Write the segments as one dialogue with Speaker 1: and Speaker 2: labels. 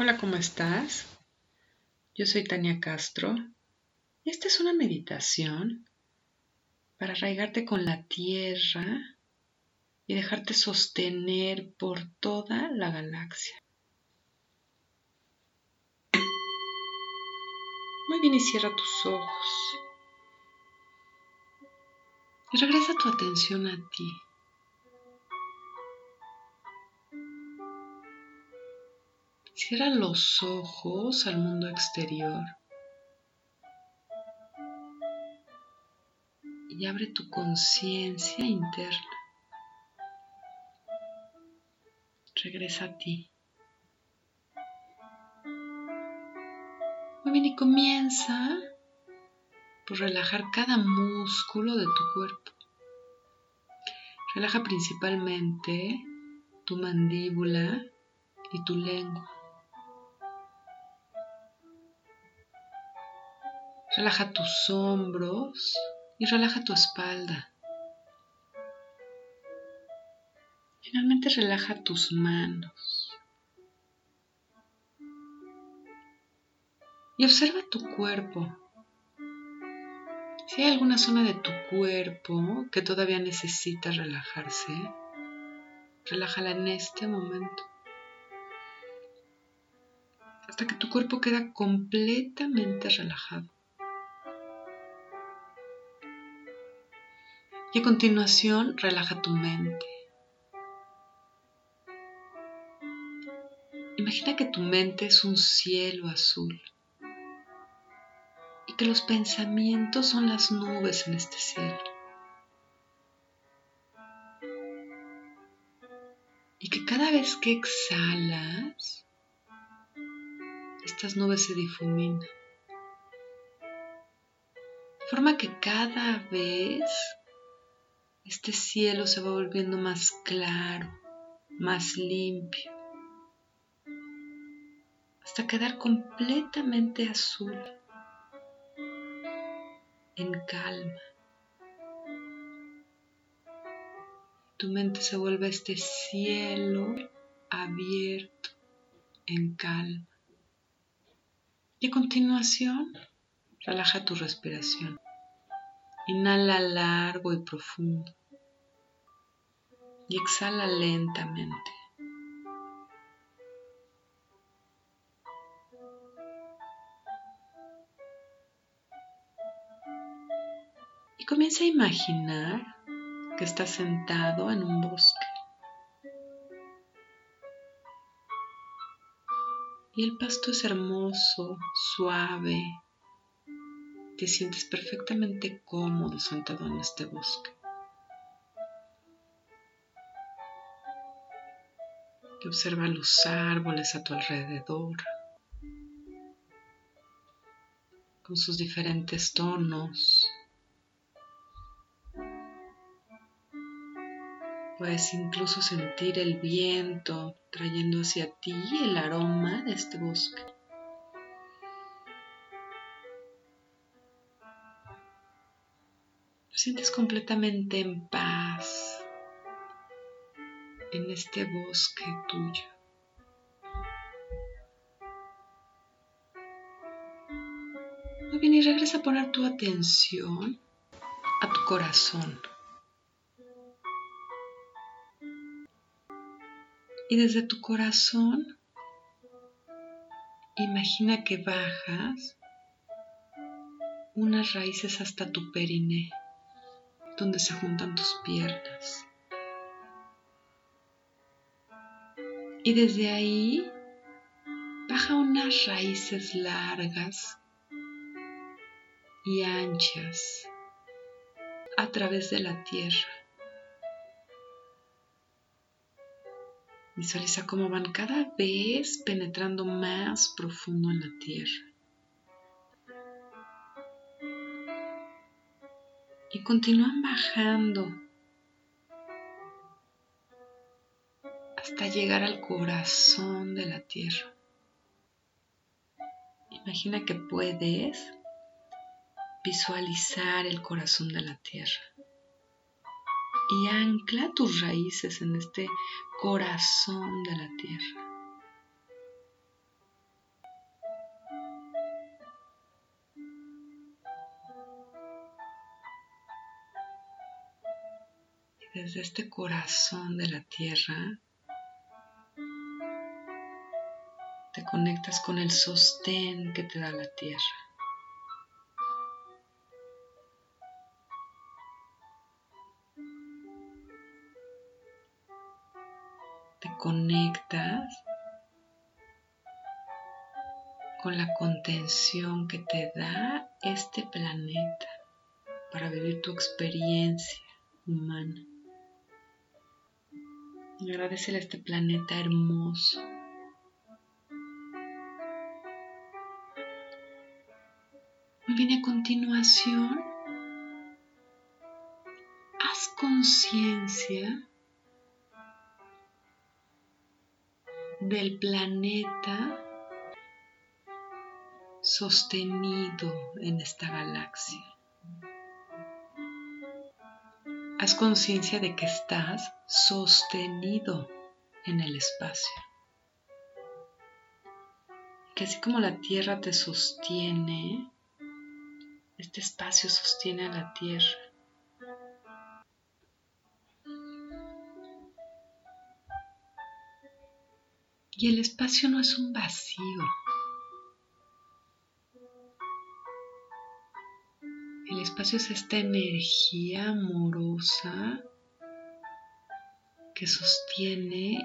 Speaker 1: Hola, ¿cómo estás? Yo soy Tania Castro. Esta es una meditación para arraigarte con la tierra y dejarte sostener por toda la galaxia. Muy bien y cierra tus ojos. Y regresa tu atención a ti. Cierra los ojos al mundo exterior y abre tu conciencia interna. Regresa a ti. Muy bien, y comienza por relajar cada músculo de tu cuerpo. Relaja principalmente tu mandíbula y tu lengua. Relaja tus hombros y relaja tu espalda. Finalmente relaja tus manos. Y observa tu cuerpo. Si hay alguna zona de tu cuerpo que todavía necesita relajarse, relájala en este momento. Hasta que tu cuerpo queda completamente relajado. Y a continuación relaja tu mente. Imagina que tu mente es un cielo azul y que los pensamientos son las nubes en este cielo. Y que cada vez que exhalas, estas nubes se difuminan. De forma que cada vez este cielo se va volviendo más claro, más limpio, hasta quedar completamente azul, en calma. Tu mente se vuelve este cielo abierto, en calma. Y a continuación, relaja tu respiración. Inhala largo y profundo y exhala lentamente. Y comienza a imaginar que estás sentado en un bosque. Y el pasto es hermoso, suave. Te sientes perfectamente cómodo sentado en este bosque. Observa los árboles a tu alrededor con sus diferentes tonos. Puedes incluso sentir el viento trayendo hacia ti el aroma de este bosque. Te sientes completamente en paz en este bosque tuyo. Muy bien, y regresa a poner tu atención a tu corazón. Y desde tu corazón, imagina que bajas unas raíces hasta tu periné, donde se juntan tus piernas. Y desde ahí baja unas raíces largas y anchas a través de la tierra. Visualiza cómo van cada vez penetrando más profundo en la tierra. Y continúan bajando llegar al corazón de la tierra. Imagina que puedes visualizar el corazón de la tierra y ancla tus raíces en este corazón de la tierra. desde este corazón de la tierra, te conectas con el sostén que te da la tierra. Te conectas con la contención que te da este planeta para vivir tu experiencia humana. Y agradecele a este planeta hermoso. Muy bien, a continuación, haz conciencia del planeta sostenido en esta galaxia. Haz conciencia de que estás sostenido en el espacio. Que así como la Tierra te sostiene, este espacio sostiene a la Tierra. Y el espacio no es un vacío. El espacio es esta energía amorosa que sostiene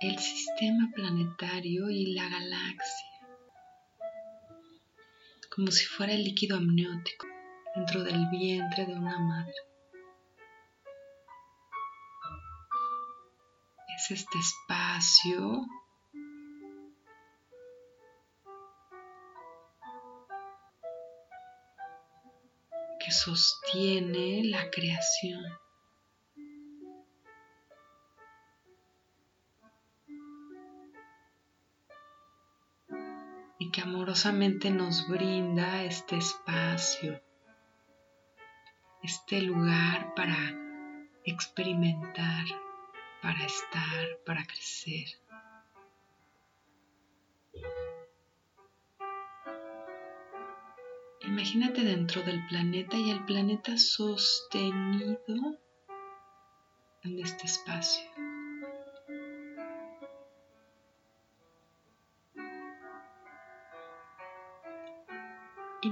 Speaker 1: el sistema planetario y la galaxia, como si fuera el líquido amniótico dentro del vientre de una madre. Es este espacio sostiene la creación. Amorosamente nos brinda este espacio, este lugar para experimentar, para estar, para crecer. Imagínate dentro del planeta y el planeta sostenido en este espacio.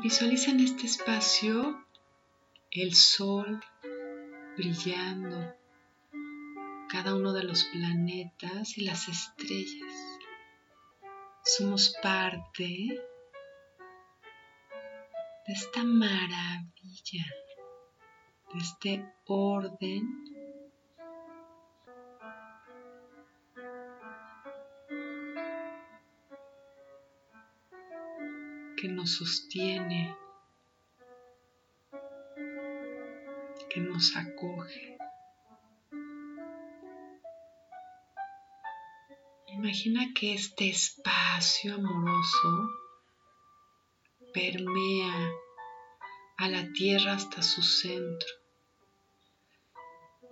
Speaker 1: Visualiza en este espacio el sol brillando, cada uno de los planetas y las estrellas. Somos parte de esta maravilla, de este orden que nos sostiene, que nos acoge. Imagina que este espacio amoroso permea a la tierra hasta su centro.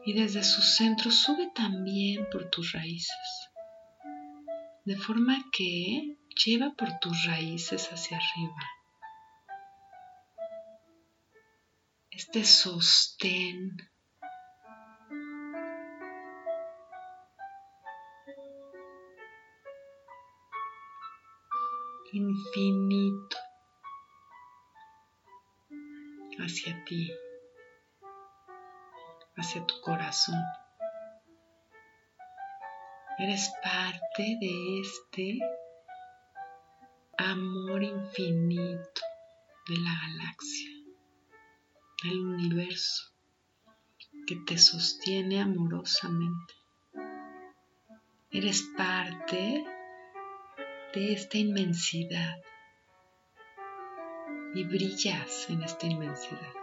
Speaker 1: Y desde su centro sube también por tus raíces. De forma que lleva por tus raíces hacia arriba. Este sostén infinito hacia ti, hacia tu corazón. Eres parte de este amor infinito de la galaxia, del universo que te sostiene amorosamente. Eres parte de esta inmensidad y brillas en esta inmensidad.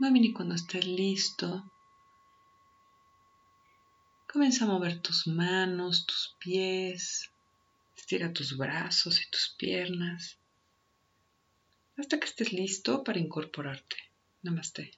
Speaker 1: Y cuando estés listo, comienza a mover tus manos, tus pies, estira tus brazos y tus piernas hasta que estés listo para incorporarte. Namaste.